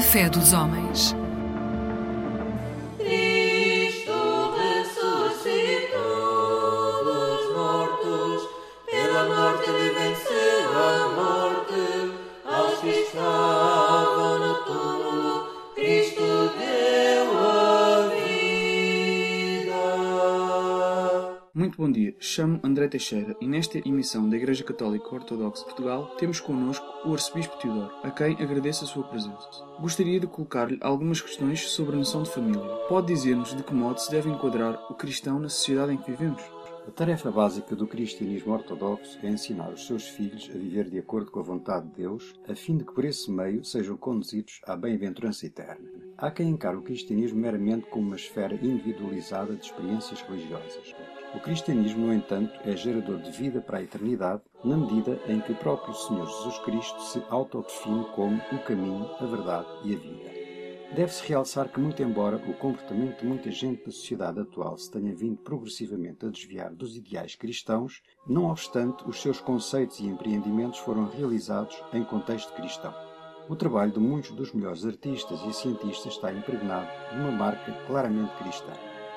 Fé dos homens. Chamo André Teixeira e nesta emissão da Igreja Católica Ortodoxa de Portugal temos connosco o Arcebispo Teodoro, a quem agradeço a sua presença. Gostaria de colocar-lhe algumas questões sobre a noção de família. Pode dizer-nos de que modo se deve enquadrar o cristão na sociedade em que vivemos? A tarefa básica do cristianismo ortodoxo é ensinar os seus filhos a viver de acordo com a vontade de Deus, a fim de que por esse meio sejam conduzidos à bem-aventurança eterna. Há quem encare o cristianismo meramente como uma esfera individualizada de experiências religiosas. O cristianismo, no entanto, é gerador de vida para a eternidade, na medida em que o próprio Senhor Jesus Cristo se autodefine como o caminho, a verdade e a vida. Deve-se realçar que, muito embora o comportamento de muita gente da sociedade atual se tenha vindo progressivamente a desviar dos ideais cristãos, não obstante, os seus conceitos e empreendimentos foram realizados em contexto cristão. O trabalho de muitos dos melhores artistas e cientistas está impregnado de uma marca claramente cristã.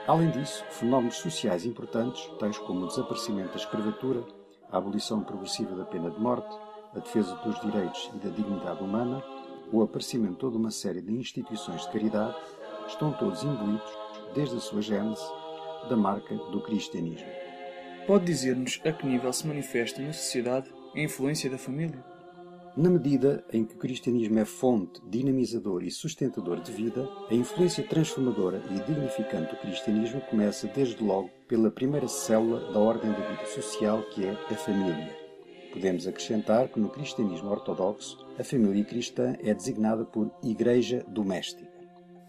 Além disso, fenómenos sociais importantes, tais como o desaparecimento da escravatura, a abolição progressiva da pena de morte, a defesa dos direitos e da dignidade humana, o aparecimento de toda uma série de instituições de caridade, estão todos imbuídos, desde a sua gênese, da marca do cristianismo. Pode dizer-nos a que nível se manifesta na sociedade a influência da família? Na medida em que o cristianismo é fonte, dinamizador e sustentador de vida, a influência transformadora e dignificante do cristianismo começa desde logo pela primeira célula da ordem da vida social, que é a família. Podemos acrescentar que no cristianismo ortodoxo, a família cristã é designada por igreja doméstica.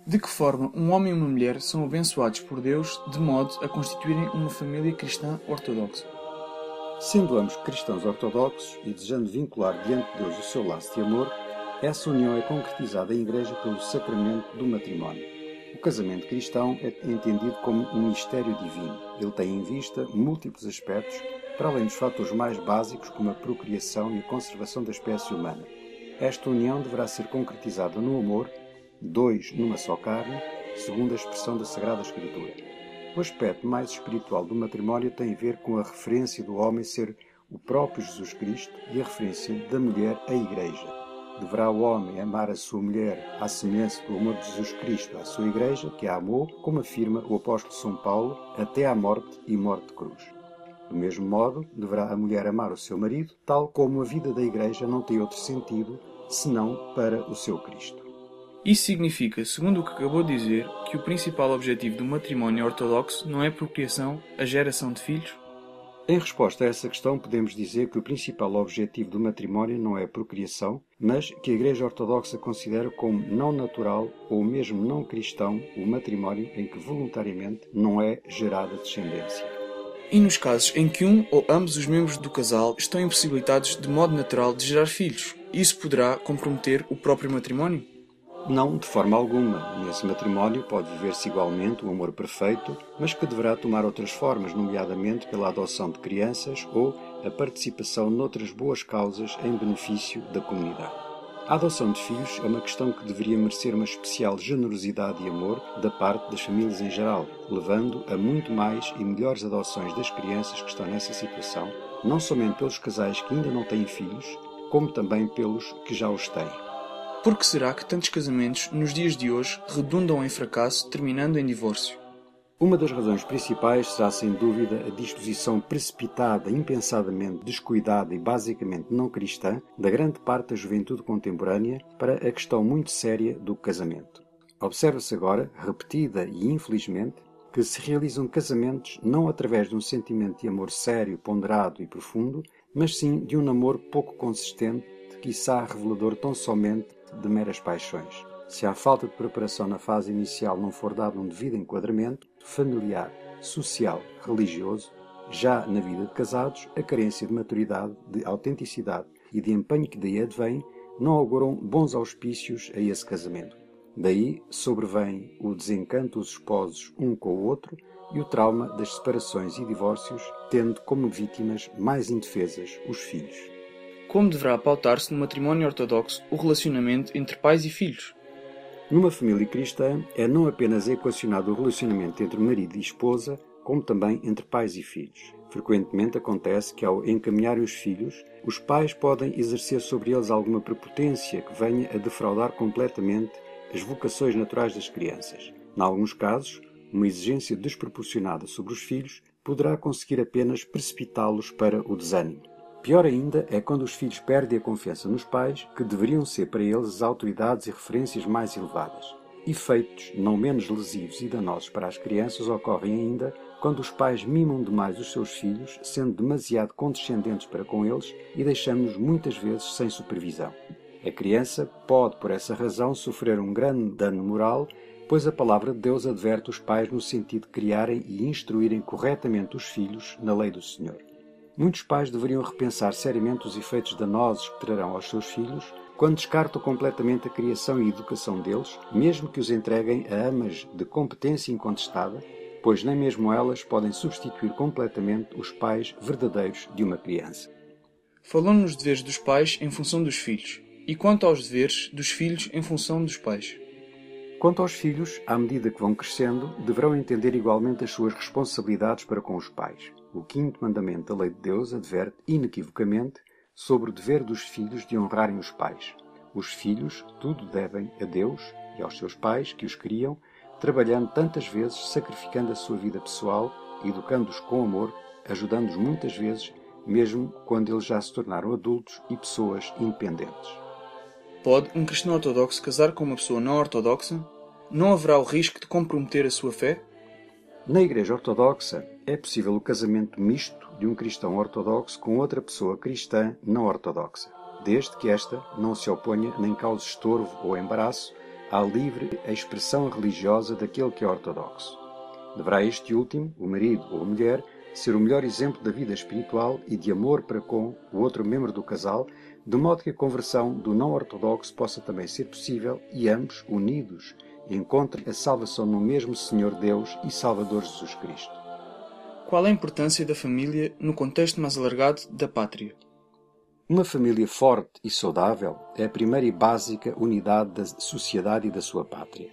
De que forma um homem e uma mulher são abençoados por Deus de modo a constituírem uma família cristã ortodoxa? Sendo ambos cristãos ortodoxos e desejando vincular diante de Deus o seu laço de amor, essa união é concretizada em igreja pelo sacramento do matrimónio. O casamento cristão é entendido como um mistério divino. Ele tem em vista múltiplos aspectos, para além dos fatores mais básicos como a procriação e a conservação da espécie humana. Esta união deverá ser concretizada no amor, dois numa só carne, segundo a expressão da Sagrada Escritura. O aspecto mais espiritual do matrimónio tem a ver com a referência do homem ser o próprio Jesus Cristo e a referência da mulher à Igreja. Deverá o homem amar a sua mulher à semelhança do amor de Jesus Cristo à sua Igreja, que a amou, como afirma o apóstolo São Paulo, até à morte e morte de cruz. Do mesmo modo, deverá a mulher amar o seu marido, tal como a vida da Igreja não tem outro sentido senão para o seu Cristo. Isso significa, segundo o que acabou de dizer, que o principal objetivo do matrimónio ortodoxo não é a procriação, a geração de filhos? Em resposta a essa questão, podemos dizer que o principal objetivo do matrimónio não é a procriação, mas que a Igreja Ortodoxa considera como não natural ou mesmo não cristão o matrimónio em que voluntariamente não é gerada descendência. E nos casos em que um ou ambos os membros do casal estão impossibilitados de modo natural de gerar filhos, isso poderá comprometer o próprio matrimónio? Não, de forma alguma. Nesse matrimónio pode viver-se igualmente um amor perfeito, mas que deverá tomar outras formas, nomeadamente pela adoção de crianças ou a participação noutras boas causas em benefício da comunidade. A adoção de filhos é uma questão que deveria merecer uma especial generosidade e amor da parte das famílias em geral, levando a muito mais e melhores adoções das crianças que estão nessa situação, não somente pelos casais que ainda não têm filhos, como também pelos que já os têm. Por que será que tantos casamentos, nos dias de hoje, redundam em fracasso, terminando em divórcio? Uma das razões principais será, sem dúvida, a disposição precipitada, impensadamente descuidada e basicamente não cristã da grande parte da juventude contemporânea para a questão muito séria do casamento. Observa-se agora, repetida e infelizmente, que se realizam casamentos não através de um sentimento de amor sério, ponderado e profundo, mas sim de um namoro pouco consistente, quiçá revelador tão somente de meras paixões. Se a falta de preparação na fase inicial não for dado um devido enquadramento familiar, social, religioso, já na vida de casados, a carência de maturidade, de autenticidade e de empenho que daí advém não auguram bons auspícios a esse casamento. Daí sobrevém o desencanto dos esposos um com o outro e o trauma das separações e divórcios, tendo como vítimas mais indefesas os filhos. Como deverá pautar-se no matrimónio ortodoxo o relacionamento entre pais e filhos? Numa família cristã, é não apenas equacionado o relacionamento entre marido e esposa, como também entre pais e filhos. Frequentemente acontece que, ao encaminharem os filhos, os pais podem exercer sobre eles alguma prepotência que venha a defraudar completamente as vocações naturais das crianças. Em alguns casos, uma exigência desproporcionada sobre os filhos poderá conseguir apenas precipitá-los para o desânimo. Pior ainda é quando os filhos perdem a confiança nos pais, que deveriam ser para eles as autoridades e referências mais elevadas. Efeitos não menos lesivos e danosos para as crianças ocorrem ainda quando os pais mimam demais os seus filhos, sendo demasiado condescendentes para com eles e deixando-nos muitas vezes sem supervisão. A criança pode, por essa razão, sofrer um grande dano moral, pois a palavra de Deus adverte os pais no sentido de criarem e instruírem corretamente os filhos na lei do Senhor. Muitos pais deveriam repensar seriamente os efeitos danosos que trarão aos seus filhos quando descartam completamente a criação e educação deles, mesmo que os entreguem a amas de competência incontestada, pois nem mesmo elas podem substituir completamente os pais verdadeiros de uma criança. Falou nos deveres dos pais em função dos filhos, e quanto aos deveres dos filhos em função dos pais. Quanto aos filhos, à medida que vão crescendo, deverão entender igualmente as suas responsabilidades para com os pais. O quinto mandamento da lei de Deus adverte inequivocamente sobre o dever dos filhos de honrarem os pais. Os filhos tudo devem a Deus e aos seus pais que os criam, trabalhando tantas vezes, sacrificando a sua vida pessoal, educando-os com amor, ajudando-os muitas vezes, mesmo quando eles já se tornaram adultos e pessoas independentes. Pode um cristão ortodoxo casar com uma pessoa não ortodoxa? Não haverá o risco de comprometer a sua fé? Na Igreja Ortodoxa é possível o casamento misto de um cristão ortodoxo com outra pessoa cristã não ortodoxa, desde que esta não se oponha nem cause estorvo ou embaraço à livre expressão religiosa daquele que é ortodoxo. Deverá este último, o marido ou a mulher, ser o melhor exemplo da vida espiritual e de amor para com o outro membro do casal, de modo que a conversão do não ortodoxo possa também ser possível e ambos, unidos, encontrem a salvação no mesmo Senhor Deus e Salvador Jesus Cristo. Qual a importância da família no contexto mais alargado da pátria? Uma família forte e saudável é a primeira e básica unidade da sociedade e da sua pátria.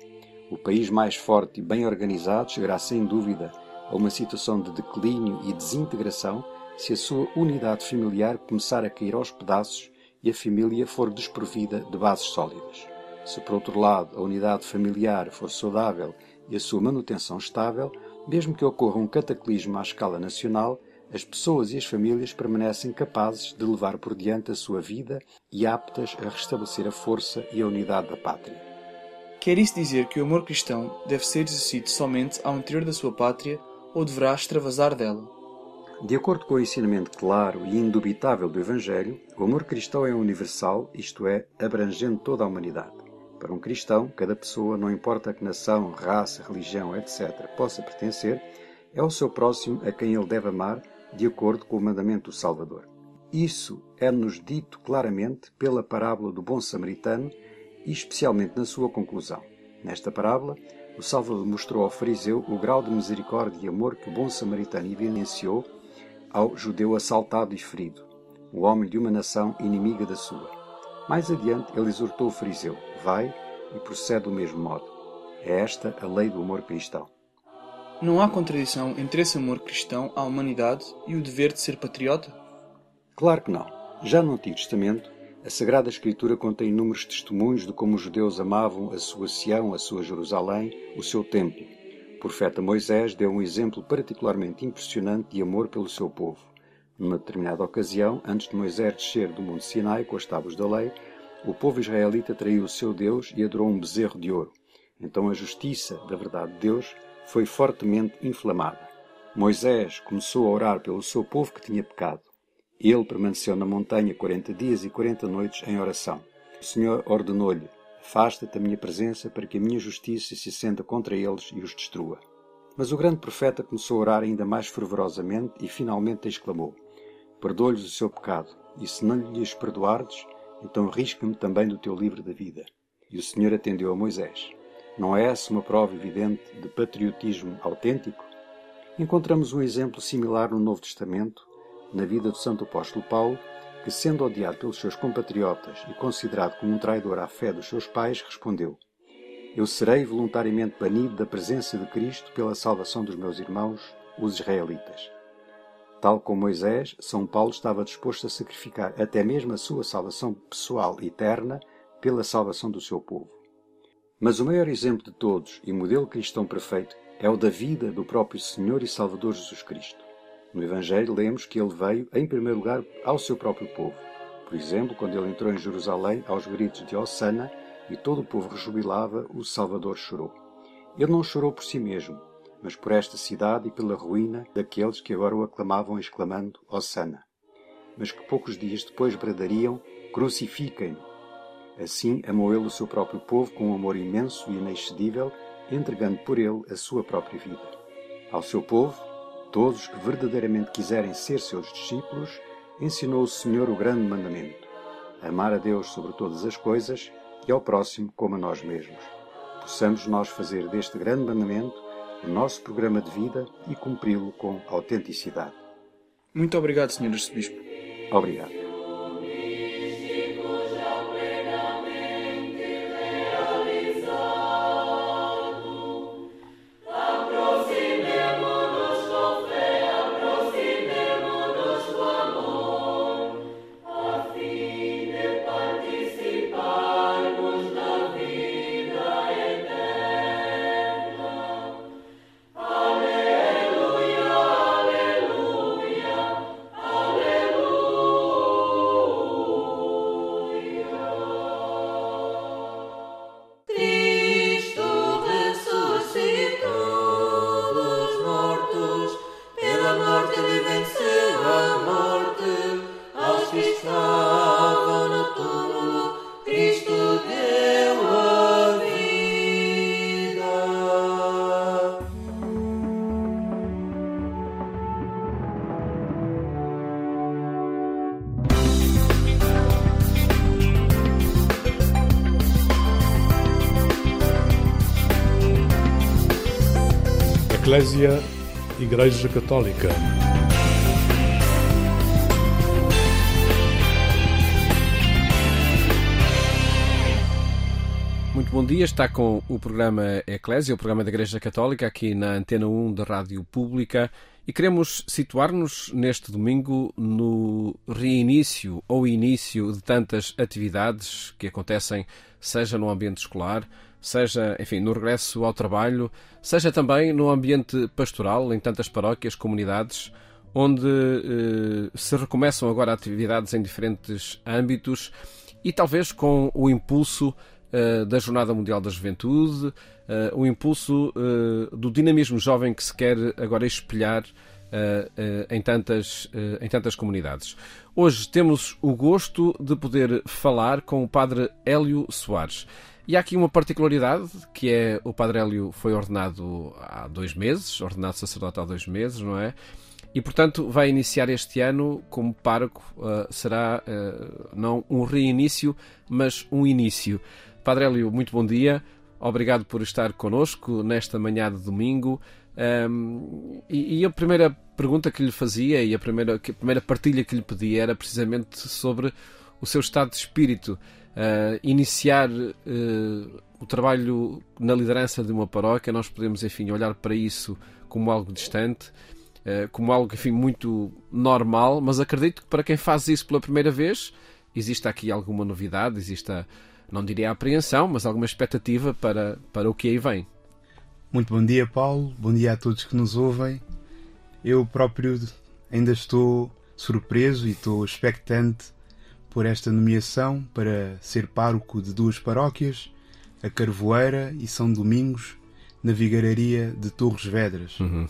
O país mais forte e bem organizado chegará sem dúvida a uma situação de declínio e desintegração se a sua unidade familiar começar a cair aos pedaços e a família for desprovida de bases sólidas. Se, por outro lado, a unidade familiar for saudável e a sua manutenção estável, mesmo que ocorra um cataclismo à escala nacional, as pessoas e as famílias permanecem capazes de levar por diante a sua vida e aptas a restabelecer a força e a unidade da pátria. Quer isso dizer que o amor cristão deve ser exercido somente ao interior da sua pátria ou deverá extravasar dela? De acordo com o ensinamento claro e indubitável do Evangelho, o amor cristão é universal, isto é, abrangendo toda a humanidade. Para um cristão, cada pessoa, não importa a que nação, raça, religião, etc., possa pertencer, é o seu próximo a quem ele deve amar, de acordo com o mandamento do Salvador. Isso é-nos dito claramente pela parábola do bom samaritano e especialmente na sua conclusão. Nesta parábola, o Salvador mostrou ao fariseu o grau de misericórdia e amor que o bom samaritano evidenciou ao judeu assaltado e ferido, o homem de uma nação inimiga da sua. Mais adiante, ele exortou o fariseu: vai e procede do mesmo modo. É esta a lei do amor cristão. Não há contradição entre esse amor cristão à humanidade e o dever de ser patriota? Claro que não. Já no Antigo Testamento, a Sagrada Escritura contém inúmeros testemunhos de como os judeus amavam a sua Sião, a sua Jerusalém, o seu templo. O profeta Moisés deu um exemplo particularmente impressionante de amor pelo seu povo. Numa determinada ocasião, antes de Moisés descer do Monte Sinai com as tábuas da lei, o povo israelita traiu o seu Deus e adorou um bezerro de ouro. Então a justiça da verdade de Deus foi fortemente inflamada. Moisés começou a orar pelo seu povo que tinha pecado. Ele permaneceu na montanha quarenta dias e quarenta noites em oração. O Senhor ordenou-lhe: Afasta-te da minha presença para que a minha justiça se senta contra eles e os destrua. Mas o grande profeta começou a orar ainda mais fervorosamente e finalmente exclamou: Perdoa-lhes o seu pecado, e se não lhes perdoardes, então risca-me também do teu livro da vida. E o Senhor atendeu a Moisés. Não é essa uma prova evidente de patriotismo autêntico? Encontramos um exemplo similar no Novo Testamento, na vida do Santo Apóstolo Paulo, que, sendo odiado pelos seus compatriotas e considerado como um traidor à fé dos seus pais, respondeu: Eu serei voluntariamente banido da presença de Cristo pela salvação dos meus irmãos, os israelitas. Tal como Moisés, São Paulo estava disposto a sacrificar até mesmo a sua salvação pessoal eterna pela salvação do seu povo. Mas o maior exemplo de todos e modelo cristão perfeito é o da vida do próprio Senhor e Salvador Jesus Cristo. No Evangelho lemos que ele veio, em primeiro lugar, ao seu próprio povo. Por exemplo, quando ele entrou em Jerusalém, aos gritos de Hosanna, e todo o povo rejubilava, o Salvador chorou. Ele não chorou por si mesmo, mas por esta cidade e pela ruína daqueles que agora o aclamavam exclamando Hosanna. Mas que poucos dias depois bradariam Crucifiquem-no. Assim amou ele o seu próprio povo com um amor imenso e inexcedível, entregando por ele a sua própria vida. Ao seu povo, todos que verdadeiramente quiserem ser seus discípulos, ensinou o Senhor o grande mandamento: amar a Deus sobre todas as coisas e ao próximo como a nós mesmos. Possamos nós fazer deste grande mandamento o nosso programa de vida e cumpri-lo com autenticidade. Muito obrigado, Sr. Arcebispo. Obrigado. Igreja Católica. Muito bom dia, está com o programa Eclésia, o programa da Igreja Católica, aqui na Antena 1 da Rádio Pública, e queremos situar-nos neste domingo no reinício ou início de tantas atividades que acontecem, seja no ambiente escolar, seja, enfim, no regresso ao trabalho, seja também no ambiente pastoral, em tantas paróquias, comunidades, onde eh, se recomeçam agora atividades em diferentes âmbitos e talvez com o impulso eh, da Jornada Mundial da Juventude, eh, o impulso eh, do dinamismo jovem que se quer agora espelhar eh, eh, em, tantas, em tantas comunidades. Hoje temos o gosto de poder falar com o Padre Hélio Soares. E há aqui uma particularidade, que é o Padre Hélio foi ordenado há dois meses, ordenado sacerdote há dois meses, não é? E, portanto, vai iniciar este ano como pároco. Uh, será uh, não um reinício, mas um início. Padre Hélio, muito bom dia. Obrigado por estar connosco nesta manhã de domingo. Um, e, e, a primeira pergunta que lhe fazia e a primeira, a primeira partilha que lhe pedia era precisamente sobre o seu estado de espírito uh, iniciar uh, o trabalho na liderança de uma paróquia, nós podemos, enfim, olhar para isso como algo distante, uh, como algo, enfim, muito normal, mas acredito que para quem faz isso pela primeira vez, existe aqui alguma novidade, existe, não diria apreensão, mas alguma expectativa para, para o que aí vem. Muito bom dia, Paulo. Bom dia a todos que nos ouvem. Eu próprio ainda estou surpreso e estou expectante por esta nomeação para ser pároco de duas paróquias, a Carvoeira e São Domingos, na Vigararia de Torres Vedras. Uhum.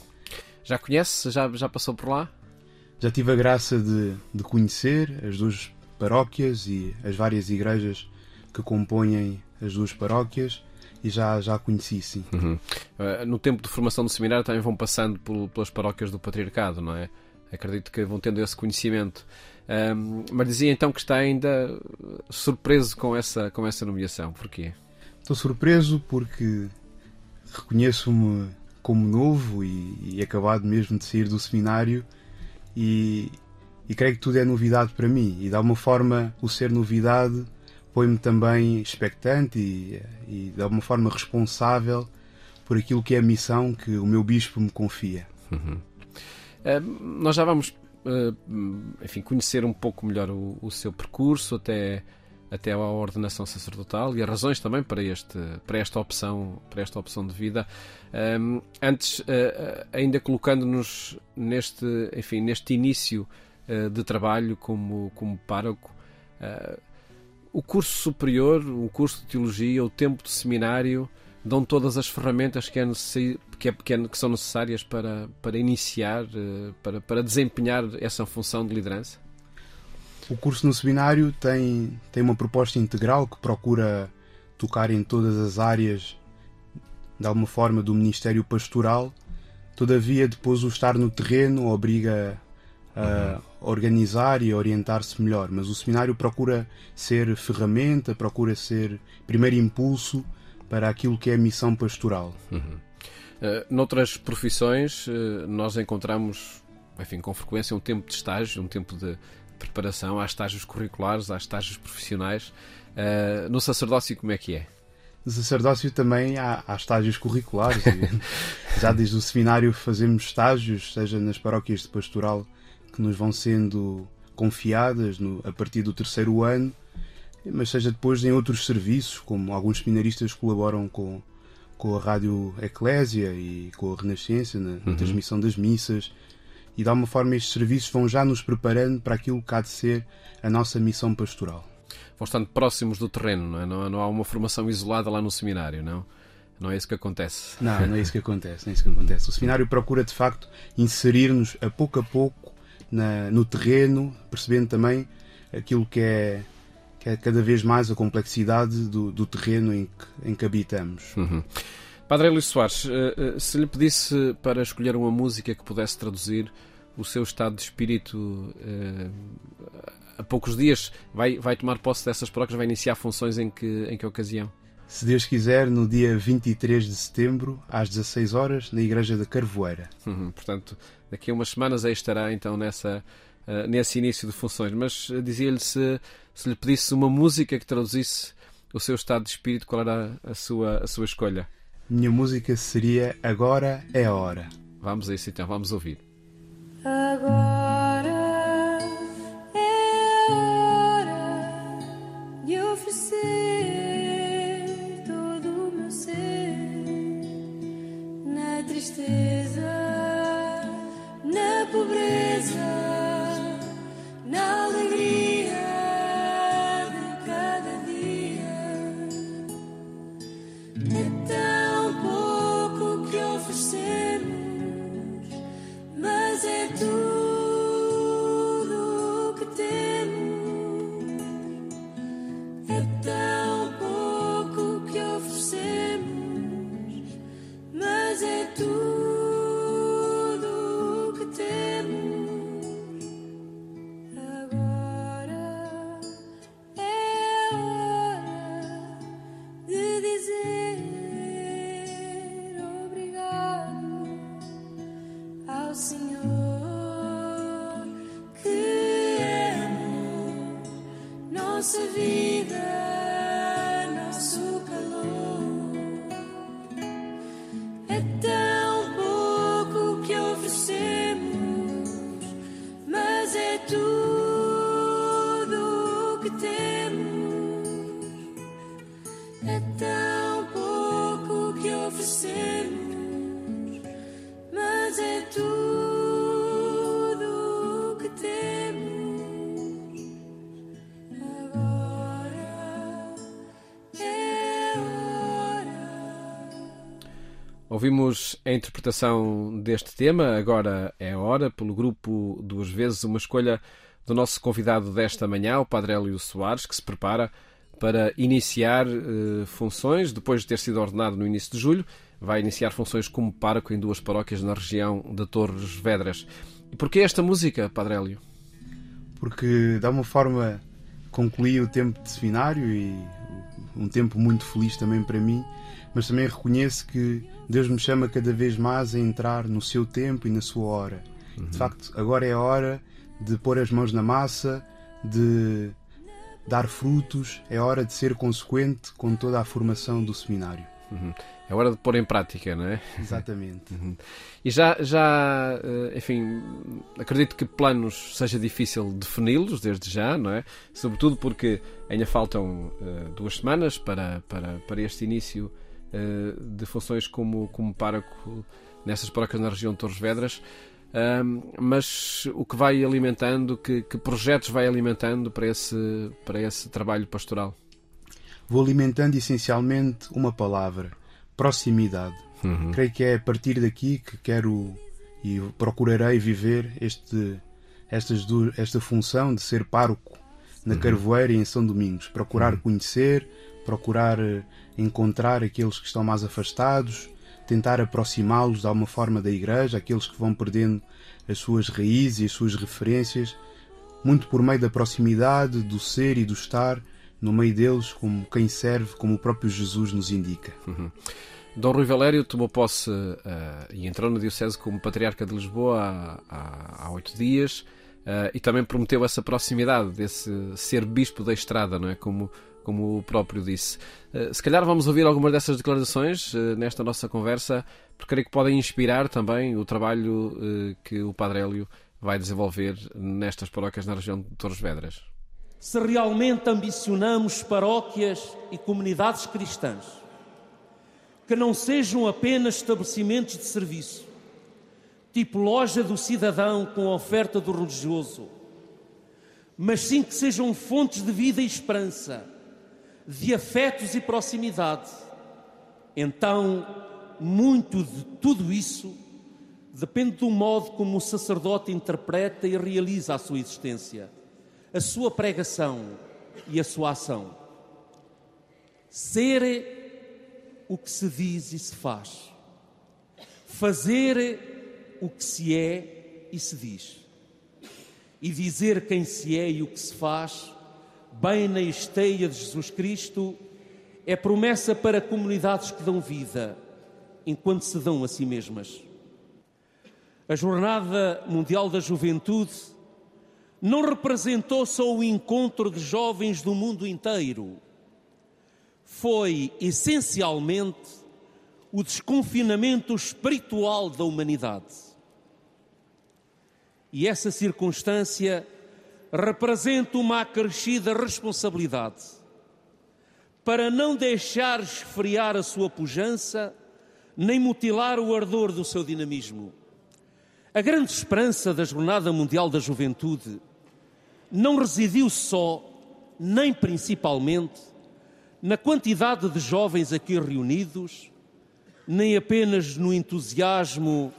Já conhece? Já, já passou por lá? Já tive a graça de, de conhecer as duas paróquias e as várias igrejas que compõem as duas paróquias e já, já conheci, sim. Uhum. Uh, no tempo de formação do seminário também vão passando por, pelas paróquias do Patriarcado, não é? Acredito que vão tendo esse conhecimento. Um, mas dizia então que está ainda surpreso com essa, com essa nomeação. Porquê? Estou surpreso porque reconheço-me como novo e, e, acabado mesmo de sair do seminário e, e creio que tudo é novidade para mim. E de alguma forma o ser novidade põe-me também expectante e, e de alguma forma responsável por aquilo que é a missão que o meu bispo me confia. Uhum. Uh, nós já vamos, enfim, conhecer um pouco melhor o, o, seu percurso até até a ordenação sacerdotal e as razões também para este para esta opção para esta opção de vida. Um, antes, uh, ainda colocando-nos neste, enfim, neste início de trabalho como como pároco. o curso superior, o curso de teologia, o tempo de seminário, dão todas as ferramentas que, é que, é, que, é, que são necessárias para, para iniciar, eh, para, para desempenhar essa função de liderança? O curso no seminário tem, tem uma proposta integral que procura tocar em todas as áreas, de alguma forma, do Ministério Pastoral. Todavia, depois o estar no terreno obriga a uhum. organizar e orientar-se melhor. Mas o seminário procura ser ferramenta, procura ser primeiro impulso para aquilo que é a missão pastoral. Uhum. Uh, noutras profissões, uh, nós encontramos, enfim, com frequência, um tempo de estágio, um tempo de preparação. Há estágios curriculares, há estágios profissionais. Uh, no sacerdócio, como é que é? No sacerdócio também há, há estágios curriculares. já desde o seminário fazemos estágios, seja nas paróquias de pastoral que nos vão sendo confiadas no, a partir do terceiro ano, mas seja depois em outros serviços, como alguns seminaristas colaboram com, com a Rádio Eclésia e com a Renascença na, uhum. transmissão das missas. E de alguma forma estes serviços vão já nos preparando para aquilo que há de ser a nossa missão pastoral. Vão estando próximos do terreno, não, é? não, não há uma formação isolada lá no seminário, não? Não é isso que acontece. Não, não é isso que acontece. Não é isso que acontece. O seminário procura de facto inserir-nos a pouco a pouco na, no terreno, percebendo também aquilo que é que é cada vez mais a complexidade do, do terreno em que, em que habitamos. Uhum. Padre Luís Soares, eh, eh, se lhe pedisse para escolher uma música que pudesse traduzir o seu estado de espírito eh, a poucos dias, vai, vai tomar posse dessas paróquias, vai iniciar funções em que, em que ocasião? Se Deus quiser, no dia 23 de setembro, às 16 horas, na Igreja da Carvoeira. Uhum, portanto, daqui a umas semanas aí estará então nessa, uh, nesse início de funções. Mas dizia-lhe se se lhe pedisse uma música que traduzisse o seu estado de espírito, qual era a sua, a sua escolha? Minha música seria Agora é a Hora. Vamos a isso então, vamos ouvir. Agora Ouvimos a interpretação deste tema, agora é a hora, pelo grupo Duas Vezes, uma escolha do nosso convidado desta manhã, o Padre Hélio Soares, que se prepara para iniciar eh, funções, depois de ter sido ordenado no início de julho, vai iniciar funções como pároco em duas paróquias na região de Torres Vedras. E porquê esta música, Padre Hélio? Porque, de alguma forma, concluí o tempo de seminário e um tempo muito feliz também para mim, mas também reconheço que Deus me chama cada vez mais a entrar no seu tempo e na sua hora. Uhum. De facto, agora é a hora de pôr as mãos na massa, de, dar frutos, é hora de ser consequente com toda a formação do seminário. Uhum. É hora de pôr em prática, não é? Exatamente. Uhum. E já, já, eh, enfim, acredito que planos seja difícil defini-los desde já, não é? Sobretudo porque ainda faltam uh, duas semanas para, para, para este início de funções como, como pároco nessas paróquias na região de Torres Vedras. Um, mas o que vai alimentando, que, que, projetos vai alimentando para esse, para esse trabalho pastoral? Vou alimentando essencialmente uma palavra: proximidade. Uhum. Creio que é a partir daqui que quero e procurarei viver este, estas, esta função de ser pároco na uhum. Carvoeira e em São Domingos. Procurar uhum. conhecer, procurar eh, encontrar aqueles que estão mais afastados, tentar aproximá-los de alguma forma da Igreja, aqueles que vão perdendo as suas raízes e as suas referências, muito por meio da proximidade, do ser e do estar no meio deles, como quem serve, como o próprio Jesus nos indica. Uhum. Dom Rui Valério tomou posse uh, e entrou na Diocese como Patriarca de Lisboa há, oito dias uh, e também prometeu essa proximidade, desse ser bispo da estrada, não é? Como como o próprio disse. Eh, se calhar vamos ouvir algumas dessas declarações eh, nesta nossa conversa, porque creio que podem inspirar também o trabalho eh, que o Padre Hélio vai desenvolver nestas paróquias na região de Torres Vedras. Se realmente ambicionamos paróquias e comunidades cristãs que não sejam apenas estabelecimentos de serviço, tipo loja do cidadão com a oferta do religioso, mas sim que sejam fontes de vida e esperança de afetos e proximidade. Então, muito de tudo isso depende do modo como o sacerdote interpreta e realiza a sua existência, a sua pregação e a sua ação. Ser o que se diz e se faz, fazer o que se é e se diz, e dizer quem se é e o que se faz bem na esteia de Jesus Cristo, é promessa para comunidades que dão vida enquanto se dão a si mesmas. A Jornada Mundial da Juventude não representou só o encontro de jovens do mundo inteiro. Foi essencialmente o desconfinamento espiritual da humanidade. E essa circunstância representa uma acrescida responsabilidade para não deixar esfriar a sua pujança nem mutilar o ardor do seu dinamismo. A grande esperança da Jornada Mundial da Juventude não residiu só, nem principalmente, na quantidade de jovens aqui reunidos, nem apenas no entusiasmo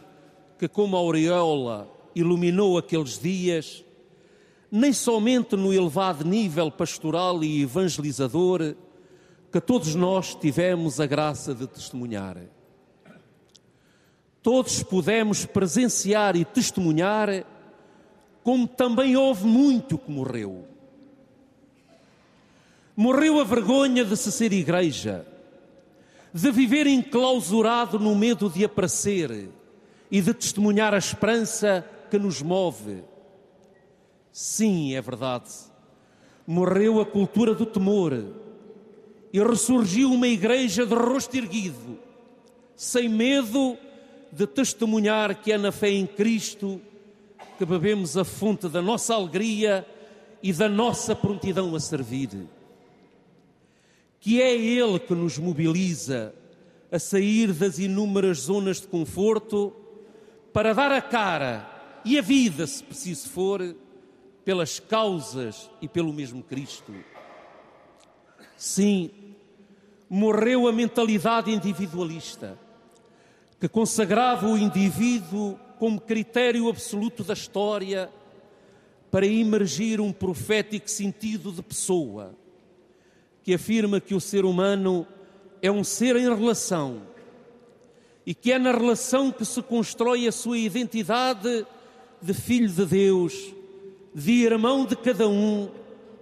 que, como a aureola, iluminou aqueles dias nem somente no elevado nível pastoral e evangelizador que todos nós tivemos a graça de testemunhar. Todos pudemos presenciar e testemunhar como também houve muito que morreu. Morreu a vergonha de se ser igreja, de viver enclausurado no medo de aparecer e de testemunhar a esperança que nos move Sim, é verdade. Morreu a cultura do temor e ressurgiu uma igreja de rosto erguido, sem medo de testemunhar que é na fé em Cristo que bebemos a fonte da nossa alegria e da nossa prontidão a servir. Que é Ele que nos mobiliza a sair das inúmeras zonas de conforto para dar a cara e a vida, se preciso for pelas causas e pelo mesmo Cristo. Sim, morreu a mentalidade individualista, que consagrava o indivíduo como critério absoluto da história para emergir um profético sentido de pessoa, que afirma que o ser humano é um ser em relação e que é na relação que se constrói a sua identidade de filho de Deus de irmão de cada um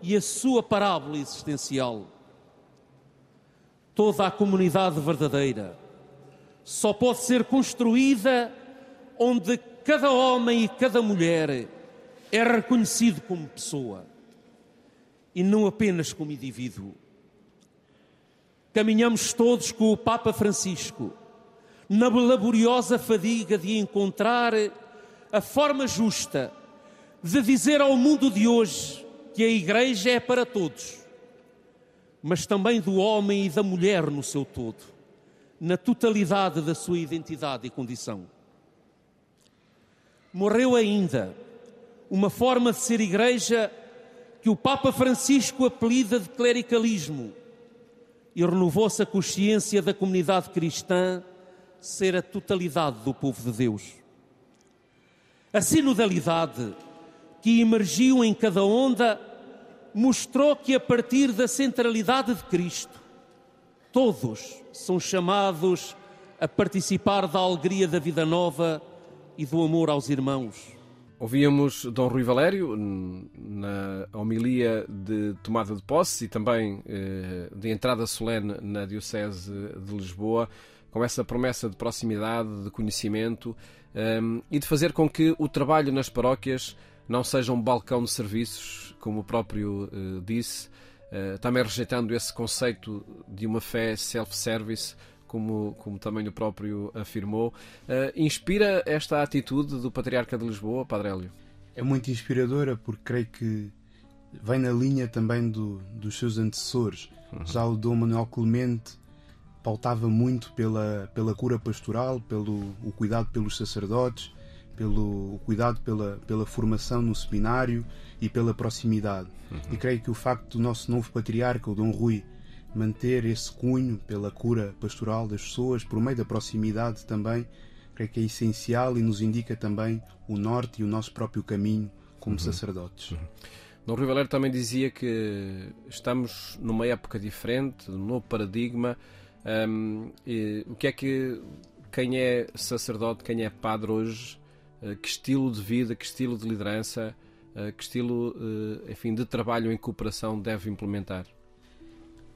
e a sua parábola existencial. Toda a comunidade verdadeira só pode ser construída onde cada homem e cada mulher é reconhecido como pessoa e não apenas como indivíduo. Caminhamos todos com o Papa Francisco na laboriosa fadiga de encontrar a forma justa de dizer ao mundo de hoje que a Igreja é para todos, mas também do homem e da mulher no seu todo, na totalidade da sua identidade e condição. Morreu ainda uma forma de ser Igreja que o Papa Francisco apelida de clericalismo e renovou-se a consciência da comunidade cristã ser a totalidade do povo de Deus. A sinodalidade que emergiu em cada onda mostrou que, a partir da centralidade de Cristo, todos são chamados a participar da alegria da vida nova e do amor aos irmãos. Ouvíamos Dom Rui Valério na homilia de tomada de posse e também eh, de entrada solene na Diocese de Lisboa, com essa promessa de proximidade, de conhecimento um, e de fazer com que o trabalho nas paróquias não seja um balcão de serviços, como o próprio uh, disse, uh, também rejeitando esse conceito de uma fé self-service, como, como também o próprio afirmou. Uh, inspira esta atitude do Patriarca de Lisboa, Padre Hélio? É muito inspiradora porque creio que vem na linha também do, dos seus antecessores. Uhum. Já o Dom Manuel Clemente pautava muito pela, pela cura pastoral, pelo o cuidado pelos sacerdotes, pelo cuidado pela, pela formação no seminário e pela proximidade. Uhum. E creio que o facto do nosso novo patriarca, o Dom Rui, manter esse cunho pela cura pastoral das pessoas, por meio da proximidade também, creio que é essencial e nos indica também o norte e o nosso próprio caminho como uhum. sacerdotes. Uhum. Dom Rui Valério também dizia que estamos numa época diferente, um novo paradigma, um, o que é que quem é sacerdote, quem é padre hoje, que estilo de vida, que estilo de liderança, uh, que estilo, uh, enfim, de trabalho em cooperação deve implementar?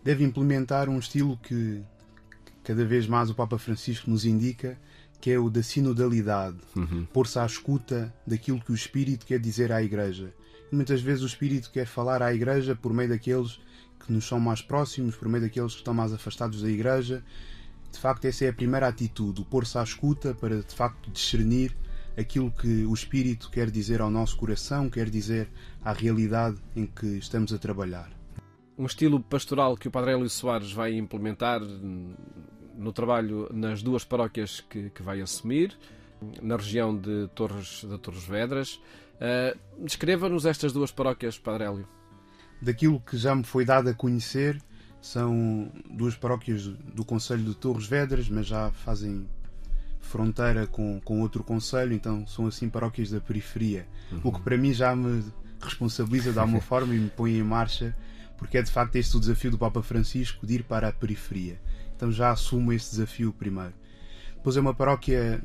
Deve implementar um estilo que cada vez mais o Papa Francisco nos indica, que é o da sinodalidade, uhum. pôr-se à escuta daquilo que o Espírito quer dizer à Igreja. E muitas vezes o Espírito quer falar à Igreja por meio daqueles que nos são mais próximos, por meio daqueles que estão mais afastados da Igreja. De facto, essa é a primeira atitude, o pôr-se à escuta para de facto discernir aquilo que o Espírito quer dizer ao nosso coração, quer dizer à realidade em que estamos a trabalhar. Um estilo pastoral que o Padre Hélio Soares vai implementar no trabalho nas duas paróquias que, que vai assumir, na região de Torres, de Torres Vedras. Uh, Descreva-nos estas duas paróquias, Padre Hélio daquilo que já me foi dado a conhecer, são duas paróquias do Conselho de Torres Vedras, mas já fazem fronteira com, com outro conselho, então são assim paróquias da periferia. Uhum. O que para mim já me responsabiliza de alguma forma e me põe em marcha, porque é de facto este o desafio do Papa Francisco de ir para a periferia. Então já assumo esse desafio primeiro. Depois é uma paróquia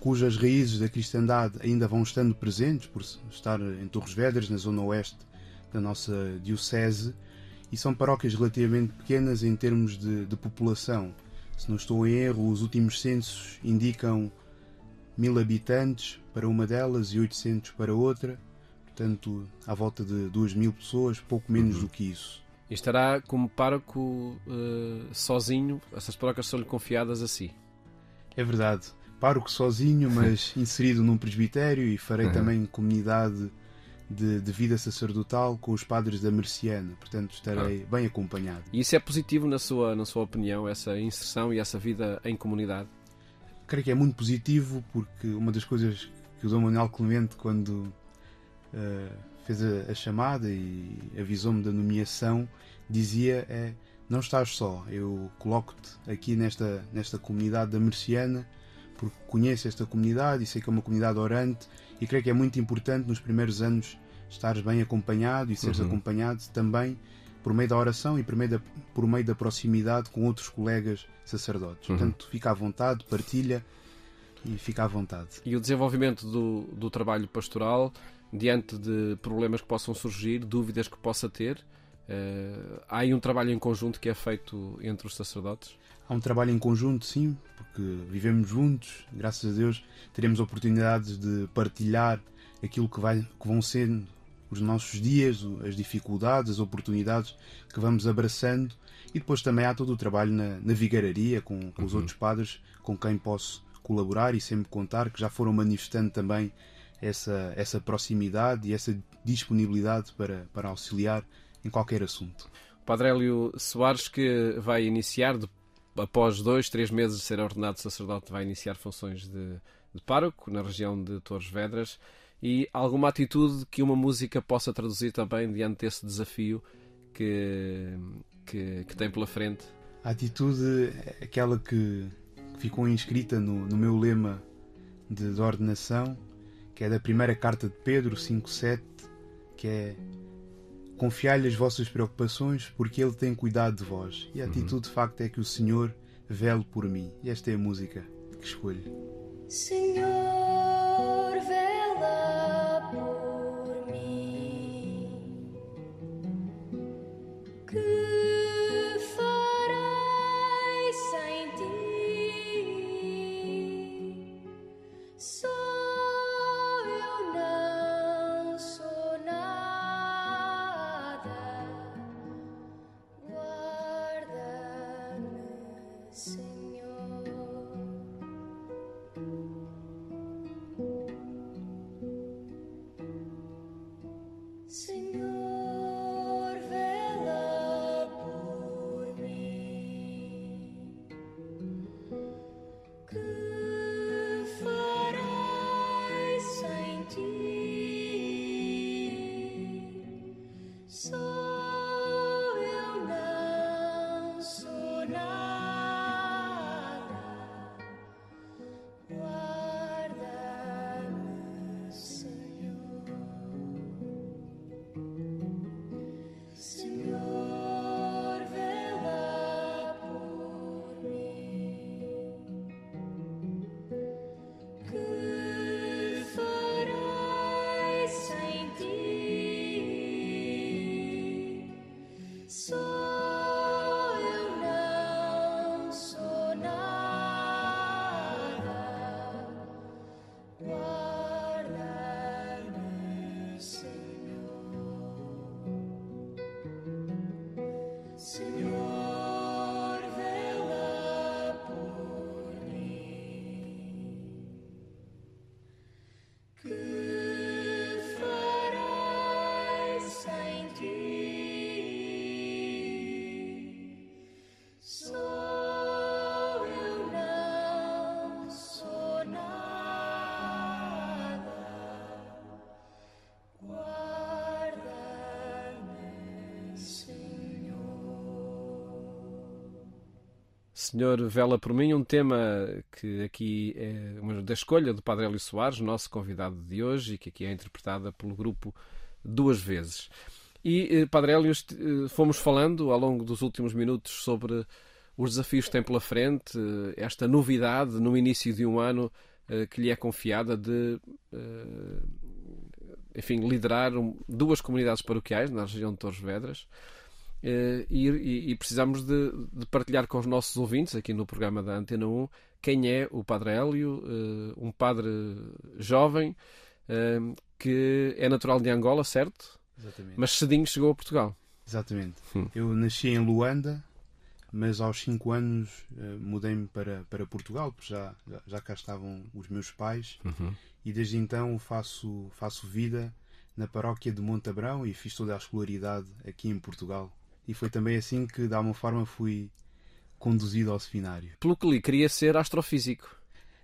cujas raízes da cristandade ainda vão estando presentes, por estar em Torres Vedras, na zona oeste da nossa diocese e são paróquias relativamente pequenas em termos de, de população. Se não estou em erro, os últimos censos indicam mil habitantes para uma delas e 800 para outra, portanto, à volta de duas mil pessoas, pouco menos uhum. do que isso. E estará como pároco uh, sozinho, essas paróquias são-lhe confiadas a si. É verdade, pároco sozinho, mas inserido num presbitério e farei uhum. também comunidade de, de, vida sacerdotal com os padres da Merciana, portanto estarei ah. bem acompanhado. E isso é positivo na sua, na sua opinião, essa inserção e essa vida em comunidade? Creio que é muito positivo porque uma das coisas que o Dom Manuel Clemente, quando uh, fez a, a, chamada e avisou-me da nomeação, dizia é não estás só, eu coloco-te aqui nesta, nesta comunidade da Merciana porque conheço esta comunidade e sei que é uma comunidade orante e creio que é muito importante nos primeiros anos estares bem acompanhado e seres uhum. acompanhado também por meio da oração e por meio da, por meio da proximidade com outros colegas sacerdotes. Uhum. Portanto, fica à vontade, partilha e fica à vontade. E o desenvolvimento do, do trabalho pastoral, diante de problemas que possam surgir, dúvidas que possa ter, uh, há aí um trabalho em conjunto que é feito entre os sacerdotes? Há um trabalho em conjunto, sim, porque vivemos juntos, graças a Deus, teremos oportunidades de partilhar aquilo que, vai, que vão sendo os nossos dias, as dificuldades, as oportunidades que vamos abraçando. E depois também há todo o trabalho na, na vigararia com, com os outros padres com quem posso colaborar e sempre contar, que já foram manifestando também essa, essa proximidade e essa disponibilidade para, para auxiliar em qualquer assunto. Padre Hélio Soares, que vai iniciar, de, após dois, três meses de ser ordenado sacerdote, vai iniciar funções de, de pároco na região de Torres Vedras e alguma atitude que uma música possa traduzir também diante desse desafio que, que, que tem pela frente? A atitude é aquela que ficou inscrita no, no meu lema de, de ordenação, que é da primeira carta de Pedro 5.7, que é Confiai-lhe as vossas preocupações, porque Ele tem cuidado de vós. E a atitude, de facto, é que o Senhor vele por mim. E esta é a música que escolho. Senhor, Senhor Vela por mim, um tema que aqui é uma da escolha do Padre Hélio Soares, nosso convidado de hoje, e que aqui é interpretada pelo grupo duas vezes. E, eh, Padre Hélio, eh, fomos falando ao longo dos últimos minutos sobre os desafios que tem pela frente, eh, esta novidade no início de um ano que lhe é confiada de, enfim, liderar duas comunidades paroquiais na região de Torres Vedras. Eh, e, e- e precisamos de, de partilhar com os nossos ouvintes aqui no programa da Antena 1 quem é o Padre Hélio, eh, um padre jovem eh, que é natural de Angola, certo? Exatamente. Mas cedinho chegou a Portugal. Exatamente. Hum. Eu nasci em Luanda, mas aos 5 anos eh, mudei-me para, para Portugal, porque já, já, já cá estavam os meus pais, e desde então faço, faço vida na paróquia de Montabrão e fiz toda a escolaridade aqui em Portugal. E foi também assim que, de alguma forma, fui conduzido ao seminário. Pelo que li, queria ser astrofísico.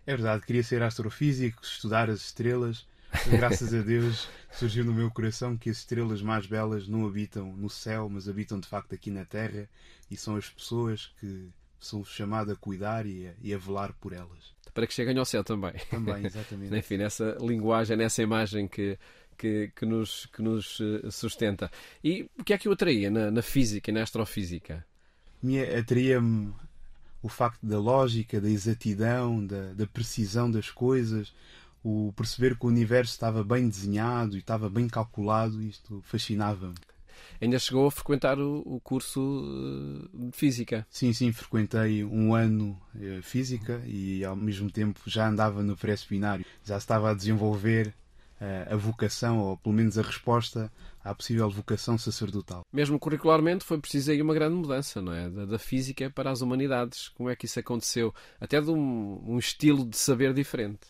É verdade, queria ser astrofísico, estudar as estrelas. Graças a Deus surgiu no meu coração que as estrelas mais belas não habitam no céu, mas habitam de facto aqui na Terra e são as pessoas que são chamadas a cuidar e a, e a velar por elas. Para que cheguem ao céu também. Também, exatamente. Enfim, nessa linguagem, nessa imagem que, que, que nos, que nos eh, sustenta. E o que é que o atraía na, na física e na astrofísica? Me atraía-me o facto da lógica, da exatidão, da, da precisão das coisas, o perceber que o universo estava bem desenhado e estava bem calculado, isto fascinava-me. Ainda chegou a frequentar o, o curso eh, de física. Sim, sim, frequentei um ano eh, física e ao mesmo tempo já andava no pré-seminário. Já estava a desenvolver a, a vocação, ou pelo menos a resposta à possível vocação sacerdotal. Mesmo curricularmente foi preciso aí uma grande mudança, não é? Da, da física para as humanidades. Como é que isso aconteceu? Até de um, um estilo de saber diferente.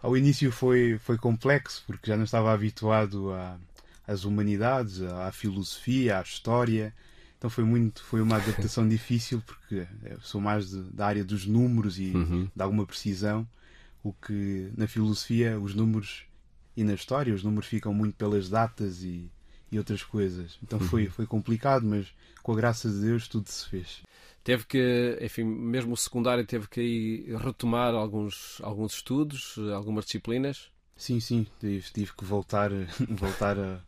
Ao início foi, foi complexo, porque já não estava habituado a, às humanidades, à filosofia, à história. Então foi muito, foi uma adaptação difícil, porque sou mais de, da área dos números e Uhum. de alguma precisão, o que na filosofia os números e na história os números ficam muito pelas datas e, e outras coisas. Então foi, foi complicado, mas com a graça de Deus tudo se fez. Teve que, enfim, mesmo o secundário teve que aí retomar alguns, alguns estudos, algumas disciplinas. Sim, sim, tive, tive que voltar, voltar a,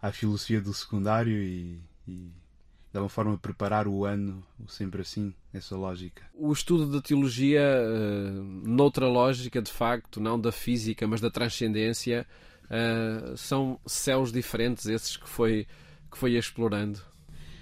à filosofia do secundário e, e de alguma forma preparar o ano sempre assim, nessa lógica. O estudo da teologia, eh, noutra lógica, de facto, não da física, mas da transcendência, eh, são céus diferentes esses que foi, que foi explorando.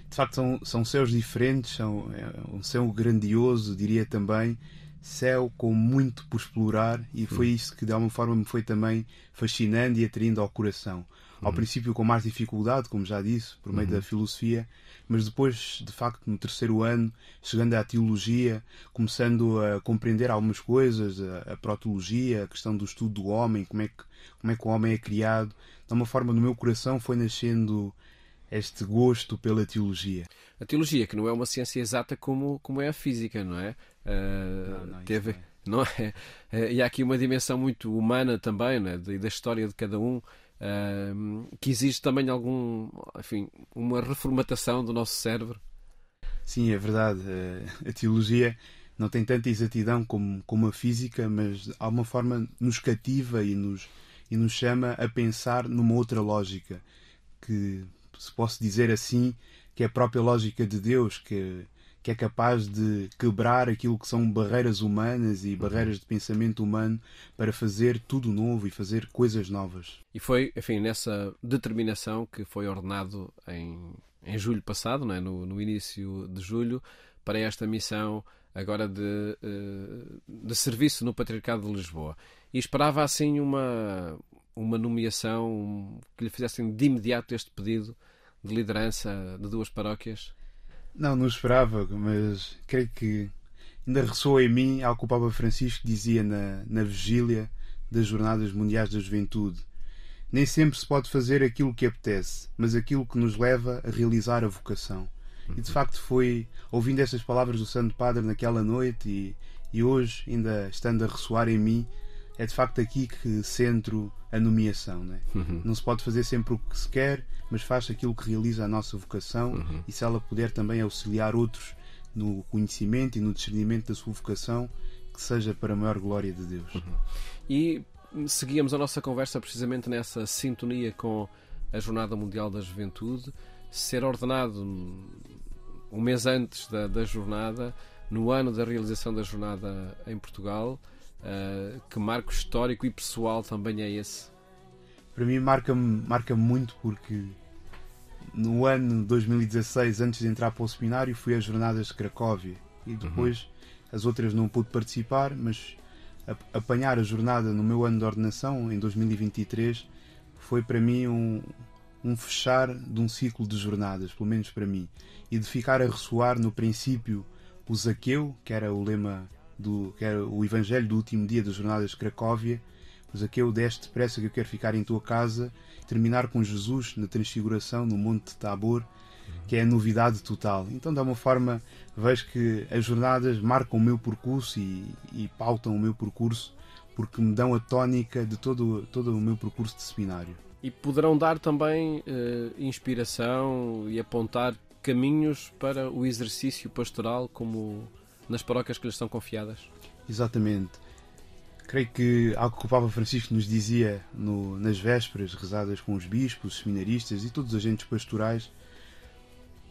De facto, são, são céus diferentes, são é um céu grandioso, diria também, céu com muito por explorar, e foi isso que de alguma forma me foi também fascinando e atraindo ao coração. Ao princípio com mais dificuldade, como já disse, por meio da filosofia, mas depois, de facto, no terceiro ano, chegando à teologia, começando a compreender algumas coisas, a, a protologia, a questão do estudo do homem, como é que, como é que o homem é criado, de uma forma no meu coração foi nascendo este gosto pela teologia. A teologia, que não é uma ciência exata como, como é a física, não é? Eh, Não, não, teve, não não é? Eh, e há aqui uma dimensão muito humana também, né? da, história de cada um, que exige também algum, enfim, uma reformatação do nosso cérebro. Sim, é verdade. eh, A teologia não tem tanta exatidão como, como a física, mas de alguma forma nos cativa e nos, e nos chama a pensar numa outra lógica, que se posso dizer assim, que é a própria lógica de Deus, que, que é capaz de quebrar aquilo que são barreiras humanas e barreiras de pensamento humano para fazer tudo novo e fazer coisas novas. E foi, enfim, nessa determinação que foi ordenado em, em julho passado, não é? no, no início de julho, para esta missão agora de, eh, de serviço no Patriarcado de Lisboa. E esperava assim uma, uma nomeação que lhe fizessem de imediato este pedido de liderança de duas paróquias. Não, não esperava, mas creio que ainda ressoa em mim algo que o Papa Francisco dizia na, na vigília das Jornadas Mundiais da Juventude. Nem sempre se pode fazer aquilo que apetece, mas aquilo que nos leva a realizar a vocação. E de facto foi ouvindo estas palavras do Santo Padre naquela noite e, e hoje, ainda estando a ressoar em mim, é de facto aqui que centro a nomeação. Não, é? não se pode fazer sempre o que se quer, mas faz aquilo que realiza a nossa vocação e se ela puder também auxiliar outros no conhecimento e no discernimento da sua vocação, que seja para a maior glória de Deus. E seguíamos a nossa conversa precisamente nessa sintonia com a Jornada Mundial da Juventude, ser ordenado um mês antes da, da jornada, no ano da realização da jornada em Portugal. Uh, que marco histórico e pessoal também é esse? Para mim marca-me marca muito porque no ano 2016, antes de entrar para o seminário, fui às jornadas de Cracóvia. E depois as outras não pude participar, mas apanhar a jornada no meu ano de ordenação, em 2023, foi para mim um, um fechar de um ciclo de jornadas, pelo menos para mim, e de ficar a ressoar no princípio o Zaqueu, que era o lema do que era o Evangelho do último dia das jornadas de Cracóvia, o Zaqueu deste depressa que eu quero ficar em tua casa, terminar com Jesus na transfiguração no Monte de Tabor, que é a novidade total. Então, de alguma forma, vejo que as jornadas marcam o meu percurso e, e pautam o meu percurso, porque me dão a tónica de todo, todo o meu percurso de seminário. E poderão dar também eh, inspiração e apontar caminhos para o exercício pastoral, como nas paróquias que lhes são confiadas. Exatamente. Creio que algo que o Papa Francisco nos dizia no- nas vésperas rezadas com os bispos, os seminaristas e todos os agentes pastorais,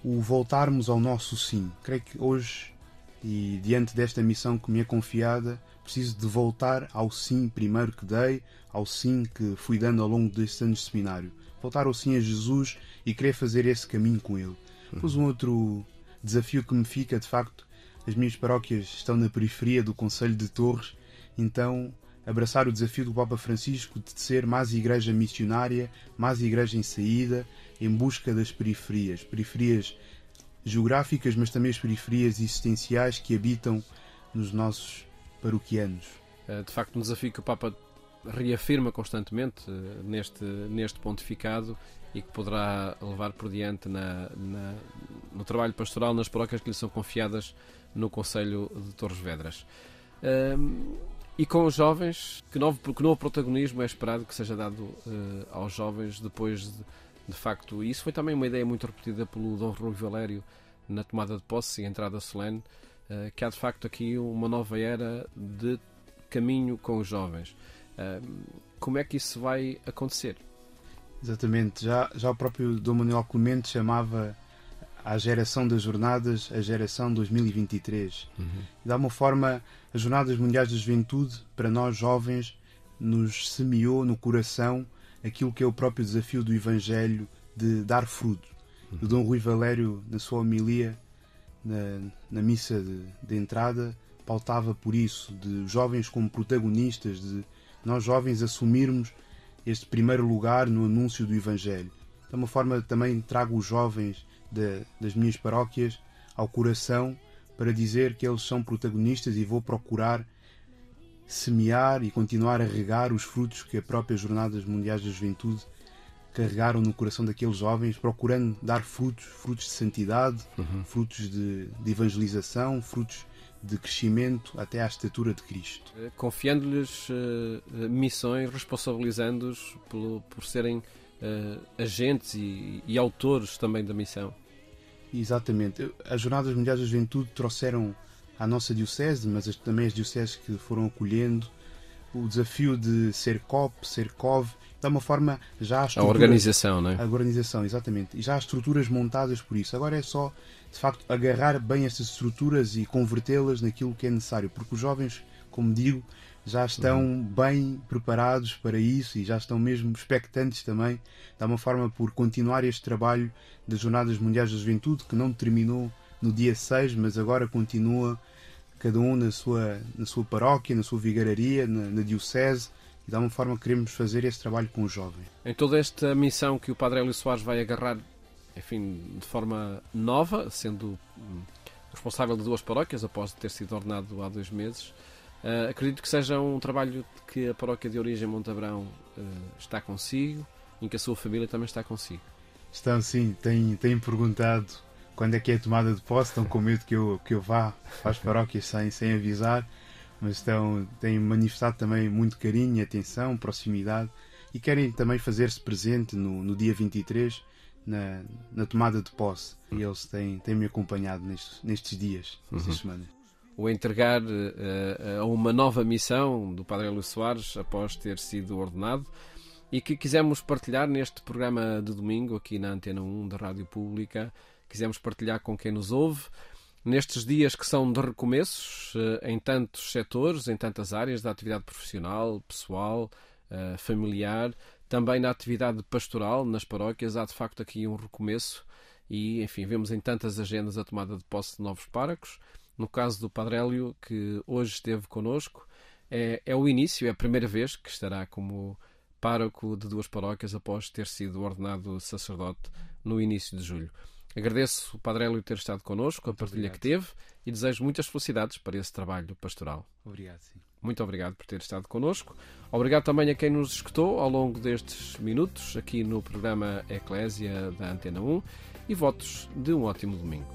o voltarmos ao nosso sim. Creio que hoje, e diante desta missão que me é confiada, preciso de voltar ao sim primeiro que dei, ao sim que fui dando ao longo destes anos de seminário. Voltar ao sim a Jesus e querer fazer esse caminho com Ele. Pois um outro desafio que me fica, de facto, as minhas paróquias estão na periferia do Conselho de Torres, então abraçar o desafio do Papa Francisco de ser mais igreja missionária, mais igreja em saída, em busca das periferias, periferias geográficas, mas também as periferias existenciais que habitam nos nossos paroquianos. Eh, de facto, um desafio que o Papa reafirma constantemente eh, neste, neste pontificado e que poderá levar por diante na, na, no trabalho pastoral nas paróquias que lhe são confiadas no Conselho de Torres Vedras. Um, e com os jovens, que novo, que novo protagonismo é esperado que seja dado uh, aos jovens depois de, de facto. E isso foi também uma ideia muito repetida pelo Dom Rui Valério na tomada de posse e entrada solene, uh, que há de facto aqui uma nova era de caminho com os jovens. Uh, como é que isso vai acontecer? Exatamente, já, já o próprio Dom Manuel Clemente chamava a geração das jornadas a geração 2023. Uhum. De alguma forma, as Jornadas Mundiais da Juventude, para nós jovens, nos semeou no coração aquilo que é o próprio desafio do Evangelho de dar fruto. Uhum. O Dom Rui Valério, na sua homilia, na, na missa de, de, entrada, pautava por isso, de jovens como protagonistas, de nós jovens assumirmos este primeiro lugar no anúncio do Evangelho. De uma forma, também trago os jovens de, das minhas paróquias ao coração para dizer que eles são protagonistas e vou procurar semear e continuar a regar os frutos que a própria Jornadas Mundiais da Juventude carregaram no coração daqueles jovens, procurando dar frutos, frutos de santidade, uhum. frutos de, de, evangelização, frutos de crescimento até à estatura de Cristo. Eh, confiando-lhes uh, missões, responsabilizando-os por, por serem uh, agentes e, e autores também da missão. Exatamente. As Jornadas Mundiais da Juventude trouxeram à nossa Diocese, mas também as dioceses que foram acolhendo, o desafio de ser COP, ser COV, de uma forma já há a organização, não é? A organização, exatamente. E já há estruturas montadas por isso. Agora é só, de facto, agarrar bem estas estruturas e convertê-las naquilo que é necessário, porque os jovens, como digo, já estão uhum. bem preparados para isso e já estão mesmo expectantes também, de uma forma, por continuar este trabalho das Jornadas Mundiais da Juventude, que não terminou no dia 6, mas agora continua cada um na sua, na sua paróquia, na sua vigararia, na, na diocese, e de alguma forma queremos fazer esse trabalho com os jovens. Em toda esta missão que o Padre Hélio Soares vai agarrar, enfim, de forma nova, sendo hum, responsável de duas paróquias, após ter sido ordenado há dois meses, Uh, acredito que seja um trabalho que a paróquia de origem Montabrão uh, está consigo e que a sua família também está consigo. Estão sim, têm, têm perguntado quando é que é a tomada de posse, estão com medo que eu, que eu vá às paróquias sem, sem avisar, mas estão, têm manifestado também muito carinho, atenção, proximidade e querem também fazer-se presente no, no dia 23 na, na tomada de posse. E eles têm, têm me acompanhado nestes, nestes dias, nestas uhum. semanas o entregar uh, a uma nova missão do Padre Luís Soares após ter sido ordenado e que quisemos partilhar neste programa de domingo aqui na Antena 1 da Rádio Pública. Quisemos partilhar com quem nos ouve nestes dias que são de recomeços uh, em tantos setores, em tantas áreas da atividade profissional, pessoal, familiar, também na atividade pastoral nas paróquias. Há de facto aqui um recomeço e, enfim, vemos em tantas agendas a tomada de posse de novos párocos no caso do Padre Hélio, que hoje esteve connosco, é, é o início, é a primeira vez que estará como pároco de duas paróquias após ter sido ordenado sacerdote no início de julho. Agradeço o Padre Hélio ter estado connosco, a partilha que teve e desejo muitas felicidades para esse trabalho pastoral. Obrigado, sim. Muito obrigado por ter estado connosco. Obrigado também a quem nos escutou ao longo destes minutos aqui no programa Eclésia da Antena 1 e votos de um ótimo domingo.